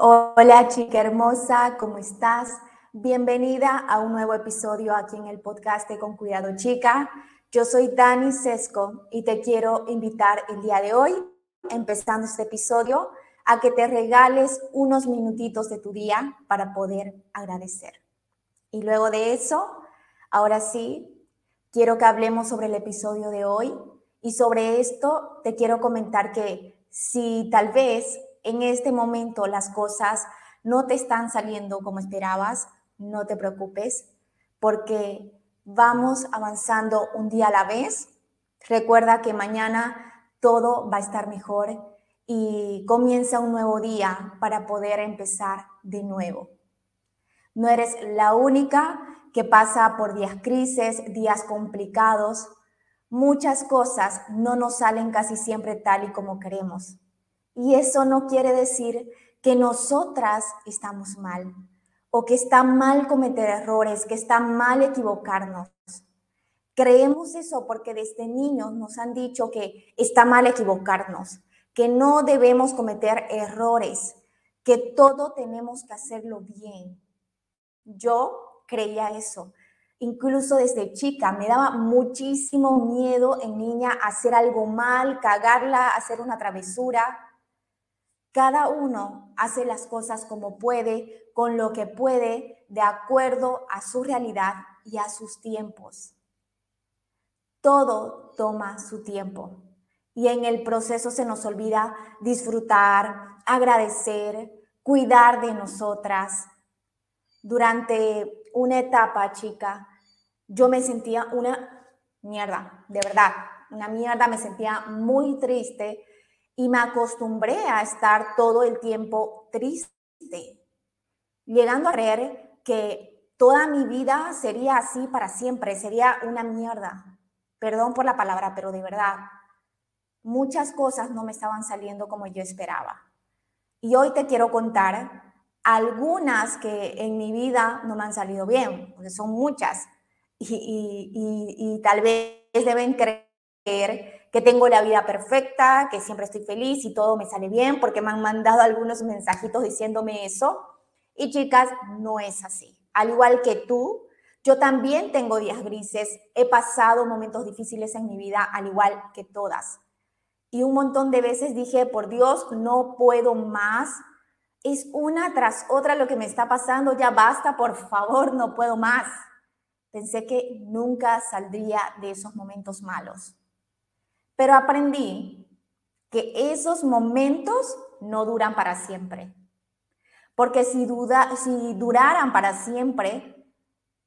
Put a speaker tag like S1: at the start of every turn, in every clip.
S1: Hola chica hermosa, ¿cómo estás? Bienvenida a un nuevo episodio aquí en el podcast de Con Cuidado Chica. Yo soy Dani Sesco y te quiero invitar el día de hoy, empezando este episodio, a que te regales unos minutitos de tu día para poder agradecer. Y luego de eso, ahora sí, quiero que hablemos sobre el episodio de hoy y sobre esto te quiero comentar que si tal vez en este momento las cosas no te están saliendo como esperabas, no te preocupes, porque vamos avanzando un día a la vez. Recuerda que mañana todo va a estar mejor y comienza un nuevo día para poder empezar de nuevo. No eres la única que pasa por días crisis, días complicados. Muchas cosas no nos salen casi siempre tal y como queremos. Y eso no quiere decir que nosotras estamos mal o que está mal cometer errores, que está mal equivocarnos. Creemos eso porque desde niños nos han dicho que está mal equivocarnos, que no debemos cometer errores, que todo tenemos que hacerlo bien. Yo creía eso. Incluso desde chica me daba muchísimo miedo en niña hacer algo mal, cagarla, hacer una travesura. Cada uno hace las cosas como puede, con lo que puede, de acuerdo a su realidad y a sus tiempos. Todo toma su tiempo y en el proceso se nos olvida disfrutar, agradecer, cuidar de nosotras. Durante una etapa, chica, yo me sentía una mierda, de verdad, una mierda, me sentía muy triste y me acostumbré a estar todo el tiempo triste, llegando a creer que toda mi vida sería así para siempre, sería una mierda. Perdón por la palabra, pero de verdad, muchas cosas no me estaban saliendo como yo esperaba. Y hoy te quiero contar algunas que en mi vida no me han salido bien, porque son muchas, y, y tal vez deben creer que tengo la vida perfecta, que siempre estoy feliz y todo me sale bien, porque me han mandado algunos mensajitos diciéndome eso. Y chicas, no es así. Al igual que tú, yo también tengo días grises, he pasado momentos difíciles en mi vida, al igual que todas. Y un montón de veces dije, por Dios, no puedo más. Es una tras otra lo que me está pasando, ya basta, por favor, no puedo más. Pensé que nunca saldría de esos momentos malos. Pero aprendí que esos momentos no duran para siempre. Porque si, duda, si duraran para siempre,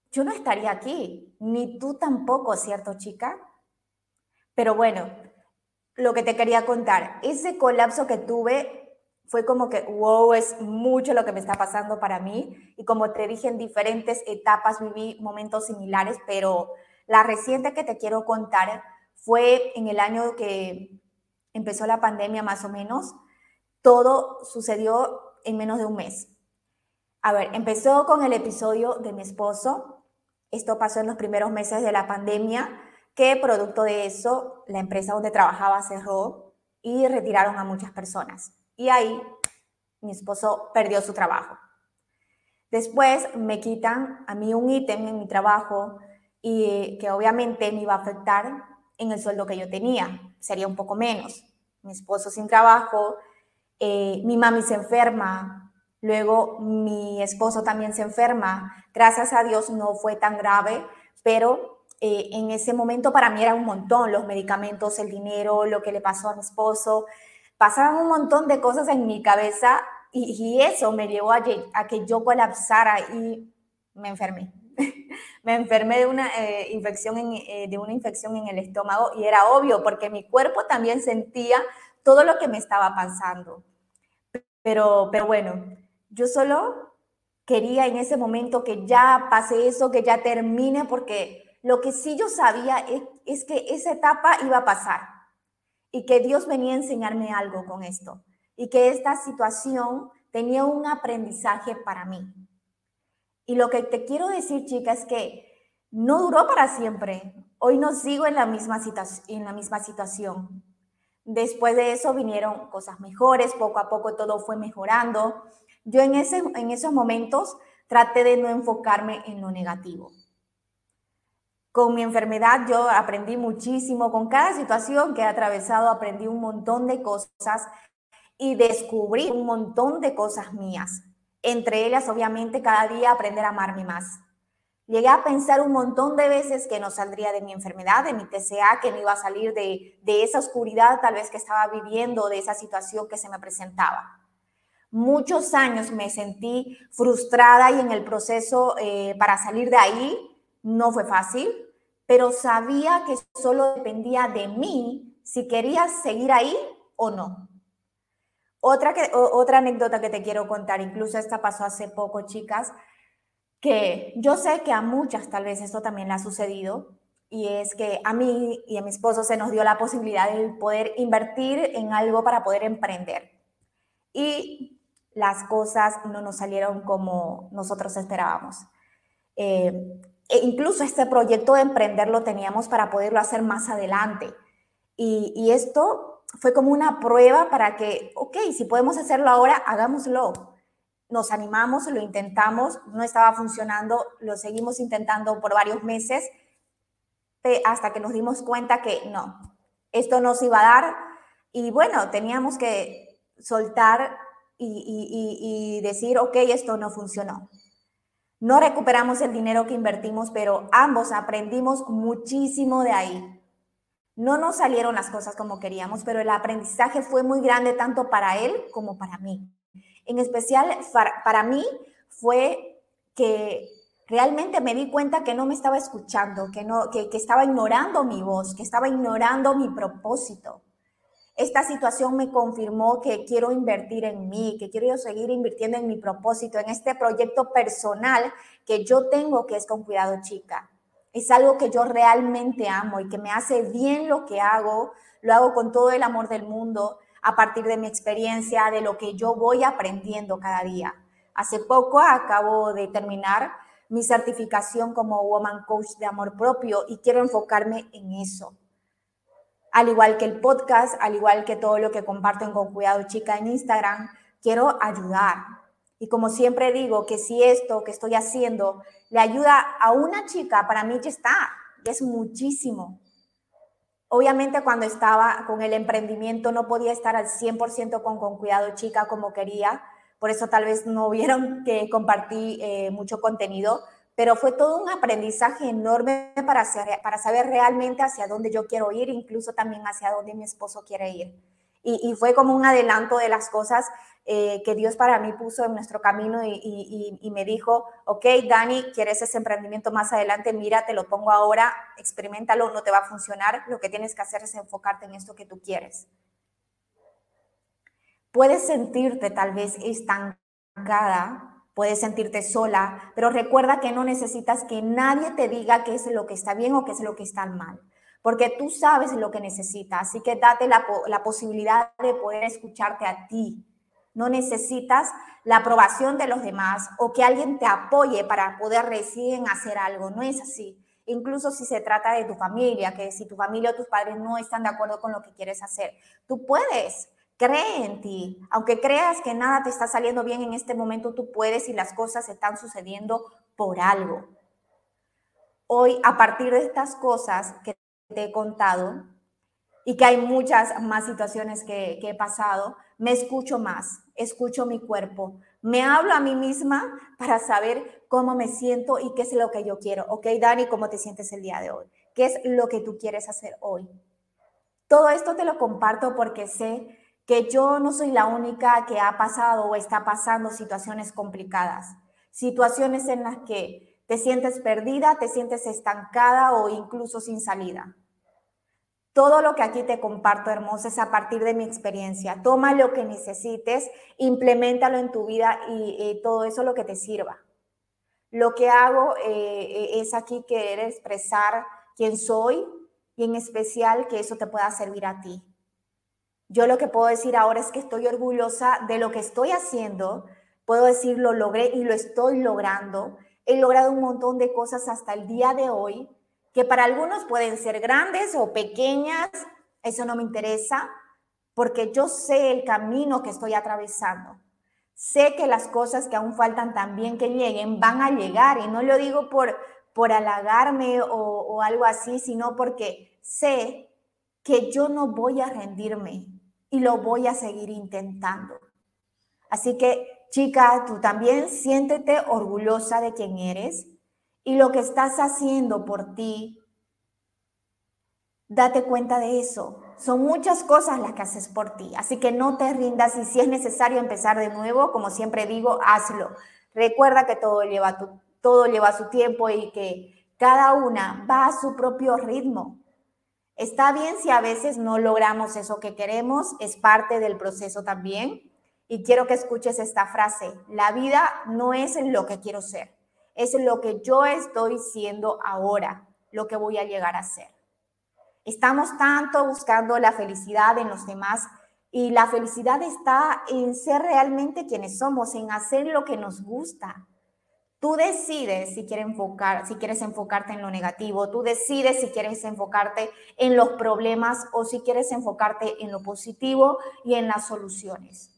S1: yo no estaría aquí, ni tú tampoco, ¿cierto, chica? Pero bueno, lo que te quería contar, ese colapso que tuve fue como que, wow, es mucho lo que me está pasando para mí. Y como te dije, en diferentes etapas viví momentos similares, pero la reciente que te quiero contar fue en el año que empezó la pandemia más o menos. Todo sucedió en menos de un mes. A ver, empezó con el episodio de mi esposo. Esto pasó en los primeros meses de la pandemia, que producto de eso, la empresa donde trabajaba cerró y retiraron a muchas personas. Y ahí mi esposo perdió su trabajo. Después me quitan a mí un ítem en mi trabajo y que obviamente me iba a afectar en el sueldo que yo tenía, sería un poco menos. Mi esposo sin trabajo, eh, mi mami se enferma, luego mi esposo también se enferma. Gracias a Dios no fue tan grave, pero eh, en ese momento para mí era un montón, los medicamentos, el dinero, lo que le pasó a mi esposo. Pasaban un montón de cosas en mi cabeza y, eso me llevó a, a que yo colapsara y me enfermé. Me enfermé de una, eh, infección en, eh, de una infección en el estómago y era obvio porque mi cuerpo también sentía todo lo que me estaba pasando. Pero, pero bueno, yo solo quería en ese momento que ya pase eso, que ya termine, porque lo que sí yo sabía es, es que esa etapa iba a pasar y que Dios venía a enseñarme algo con esto y que esta situación tenía un aprendizaje para mí. Y lo que te quiero decir, chica, es que no duró para siempre. Hoy no sigo en la misma, situación. Después de eso vinieron cosas mejores, poco a poco todo fue mejorando. yo en esos momentos traté de no enfocarme en lo negativo. Con mi enfermedad yo aprendí muchísimo, con cada situación que he atravesado aprendí un montón de cosas y descubrí un montón de cosas mías. Entre ellas, obviamente, cada día aprender a amarme más. Llegué a pensar un montón de veces que no saldría de mi enfermedad, de mi TCA, que no iba a salir de, de esa oscuridad tal vez que estaba viviendo, de esa situación que se me presentaba. Muchos años me sentí frustrada y en el proceso eh, para salir de ahí no fue fácil, pero sabía que solo dependía de mí si quería seguir ahí o no. Otra, que, otra anécdota que te quiero contar, incluso esta pasó hace poco, chicas, que yo sé que a muchas tal vez esto también le ha sucedido, y es que a mí y a mi esposo se nos dio la posibilidad de poder invertir en algo para poder emprender. Y las cosas no nos salieron como nosotros esperábamos. Eh, e incluso este proyecto de emprender lo teníamos para poderlo hacer más adelante. Y, y, esto fue como una prueba para que, ok, si podemos hacerlo ahora, hagámoslo. Nos animamos, lo intentamos, no estaba funcionando, lo seguimos intentando por varios meses hasta que nos dimos cuenta que no, esto nos iba a dar. Y bueno, teníamos que soltar y, decir, ok, esto no funcionó. No recuperamos el dinero que invertimos, pero ambos aprendimos muchísimo de ahí. No nos salieron las cosas como queríamos, pero el aprendizaje fue muy grande tanto para él como para mí. En especial para, mí fue que realmente me di cuenta que no me estaba escuchando, que, no, que estaba ignorando mi voz, que estaba ignorando mi propósito esta situación me confirmó que quiero invertir en mí, que quiero seguir invirtiendo en mi propósito, en este proyecto personal que yo tengo, que es con cuidado chica. Es algo que yo realmente amo y que me hace bien lo que hago, lo hago con todo el amor del mundo, a partir de mi experiencia, de lo que yo voy aprendiendo cada día. Hace poco acabo de terminar mi certificación como Woman Coach de Amor Propio y quiero enfocarme en eso al igual que el podcast, al igual que todo lo que comparten con Cuidado Chica en Instagram, quiero ayudar. Y como siempre digo, que si esto que estoy haciendo le ayuda a una chica, para mí ya está, ya es muchísimo. Obviamente cuando estaba con el emprendimiento no podía estar al 100% con, con Cuidado Chica como quería, por eso tal vez no vieron que compartí eh, mucho contenido, pero fue todo un aprendizaje enorme para, para saber realmente hacia dónde yo quiero ir, incluso también hacia dónde mi esposo quiere ir. Y, fue como un adelanto de las cosas eh, que Dios para mí puso en nuestro camino y, me dijo, ok, Dani, ¿quieres ese emprendimiento más adelante? Mira, te lo pongo ahora, experimentalo, no te va a funcionar, lo que tienes que hacer es enfocarte en esto que tú quieres. Puedes sentirte tal vez estancada puedes sentirte sola, pero recuerda que no necesitas que nadie te diga qué es lo que está bien o qué es lo que está mal, porque tú sabes lo que necesitas, así que date la posibilidad de poder escucharte a ti. No necesitas la aprobación de los demás o que alguien te apoye para poder recién hacer algo, no es así. Incluso si se trata de tu familia, que si tu familia o tus padres no están de acuerdo con lo que quieres hacer, tú puedes Cree en ti. Aunque creas que nada te está saliendo bien en este momento, tú puedes y las cosas están sucediendo por algo. Hoy, a partir de estas cosas que te he contado y que hay muchas más situaciones que, que he pasado, me escucho más, escucho mi cuerpo, me hablo a mí misma para saber cómo me siento y qué es lo que yo quiero. Ok, Dani, ¿cómo te sientes el día de hoy? ¿Qué es lo que tú quieres hacer hoy? Todo esto te lo comparto porque sé que yo no soy la única que ha pasado o está pasando situaciones complicadas, situaciones en las que te sientes perdida, te sientes estancada o incluso sin salida. Todo lo que aquí te comparto, hermosa, es a partir de mi experiencia. Toma lo que necesites, implementalo en tu vida y todo eso lo que te sirva. Lo que hago eh, eh, es aquí querer expresar quién soy y en especial que eso te pueda servir a ti. Yo lo que puedo decir ahora es que estoy orgullosa de lo que estoy haciendo. Puedo decir, lo logré y lo estoy logrando. He logrado un montón de cosas hasta el día de hoy, que para algunos pueden ser grandes o pequeñas. Eso no me interesa, porque yo sé el camino que estoy atravesando. Sé que las cosas que aún faltan también que lleguen van a llegar y no lo digo por, por halagarme o, o algo así, sino porque sé que yo no voy a rendirme y lo voy a seguir intentando. Así que, chica, tú también siéntete orgullosa de quien eres y lo que estás haciendo por ti. Date cuenta de eso. Son muchas cosas las que haces por ti. Así que no te rindas y si es necesario empezar de nuevo, como siempre digo, hazlo. Recuerda que todo lleva, todo lleva su tiempo y que cada una va a su propio ritmo. Está bien si a veces no logramos eso que queremos, es parte del proceso también. Y quiero que escuches esta frase, la vida no es lo que quiero ser, es lo que yo estoy siendo ahora, lo que voy a llegar a ser. Estamos tanto buscando la felicidad en los demás y la felicidad está en ser realmente quienes somos, en hacer lo que nos gusta, Tú decides si quieres, enfocar, si quieres enfocarte en lo negativo, tú decides si quieres enfocarte en los problemas o si quieres enfocarte en lo positivo y en las soluciones.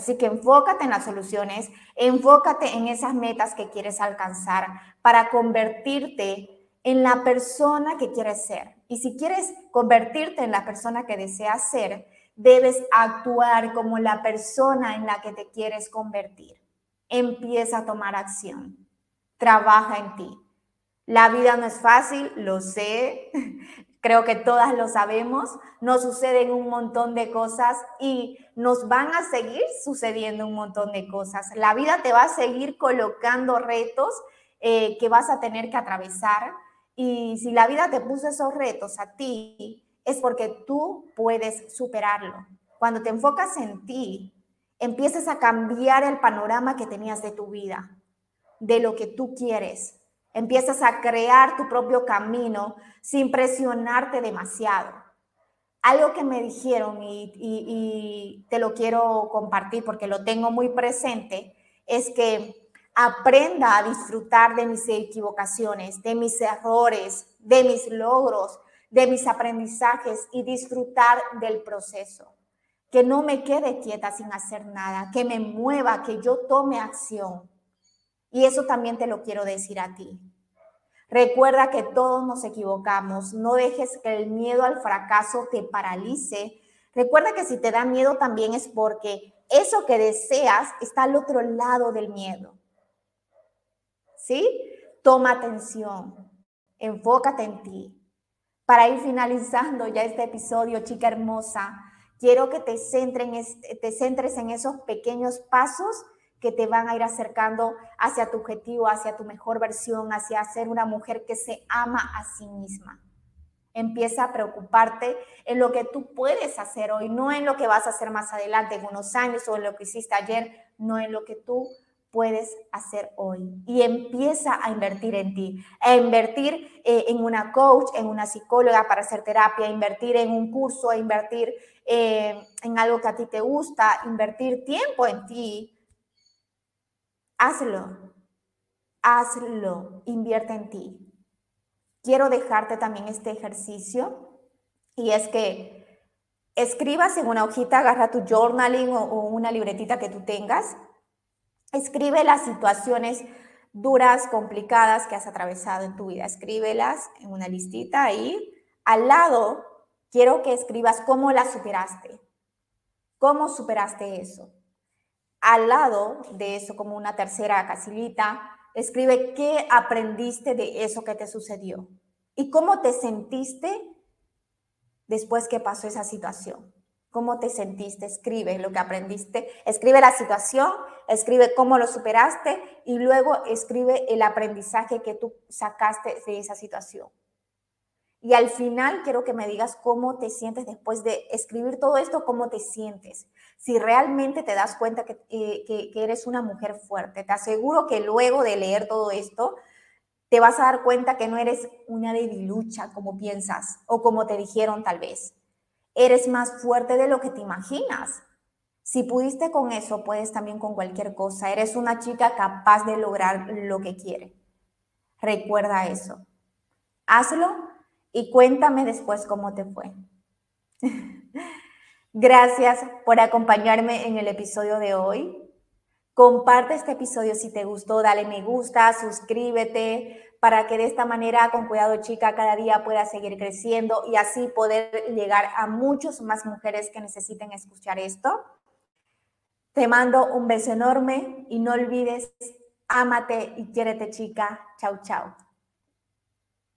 S1: Así que enfócate en las soluciones, enfócate en esas metas que quieres alcanzar para convertirte en la persona que quieres ser. Y si quieres convertirte en la persona que deseas ser, debes actuar como la persona en la que te quieres convertir empieza a tomar acción. Trabaja en ti. La vida no es fácil, lo sé, creo que todas lo sabemos, nos suceden un montón de cosas y nos van a seguir sucediendo un montón de cosas. La vida te va a seguir colocando retos eh, que vas a tener que atravesar y si la vida te puso esos retos a ti, es porque tú puedes superarlo. Cuando te enfocas en ti, empieces a cambiar el panorama que tenías de tu vida, de lo que tú quieres. Empiezas a crear tu propio camino sin presionarte demasiado. Algo que me dijeron y, te lo quiero compartir porque lo tengo muy presente es que aprenda a disfrutar de mis equivocaciones, de mis errores, de mis logros, de mis aprendizajes y disfrutar del proceso que no me quede quieta sin hacer nada, que me mueva, que yo tome acción. Y eso también te lo quiero decir a ti. Recuerda que todos nos equivocamos, no dejes que el miedo al fracaso te paralice. Recuerda que si te da miedo también es porque eso que deseas está al otro lado del miedo. ¿Sí? Toma atención, enfócate en ti. Para ir finalizando ya este episodio, chica hermosa, Quiero que te, centres en esos pequeños pasos que te van a ir acercando hacia tu objetivo, hacia tu mejor versión, hacia ser una mujer que se ama a sí misma. Empieza a preocuparte en lo que tú puedes hacer hoy, no en lo que vas a hacer más adelante, en unos años o en lo que hiciste ayer, no en lo que tú puedes hacer hoy. Y empieza a invertir en ti, a invertir eh, en una coach, en una psicóloga para hacer terapia, invertir en un curso, a invertir eh, en algo que a ti te gusta, invertir tiempo en ti. Hazlo, hazlo, invierte en ti. Quiero dejarte también este ejercicio y es que escribas en una hojita, agarra tu journaling o una libretita que tú tengas Escribe las situaciones duras, complicadas que has atravesado en tu vida. Escríbelas en una listita ahí. Al lado, quiero que escribas cómo las superaste. ¿Cómo superaste eso? Al lado de eso, como una tercera casillita, escribe qué aprendiste de eso que te sucedió y cómo te sentiste después que pasó esa situación. ¿Cómo te sentiste? Escribe lo que aprendiste. Escribe la situación, escribe cómo lo superaste y luego escribe el aprendizaje que tú sacaste de esa situación. Y al final quiero que me digas cómo te sientes después de escribir todo esto, cómo te sientes. Si realmente te das cuenta que, eh, que, que eres una mujer fuerte, te aseguro que luego de leer todo esto, te vas a dar cuenta que no eres una debilucha como piensas o como te dijeron tal vez eres más fuerte de lo que te imaginas. Si pudiste con eso, puedes también con cualquier cosa. Eres una chica capaz de lograr lo que quiere. Recuerda eso. Hazlo y cuéntame después cómo te fue. Gracias por acompañarme en el episodio de hoy. Comparte este episodio si te gustó, dale me gusta, suscríbete para que de esta manera, con cuidado chica, cada día pueda seguir creciendo y así poder llegar a muchas más mujeres que necesiten escuchar esto. Te mando un beso enorme y no olvides, ámate y quiérete chica. Chau, chau.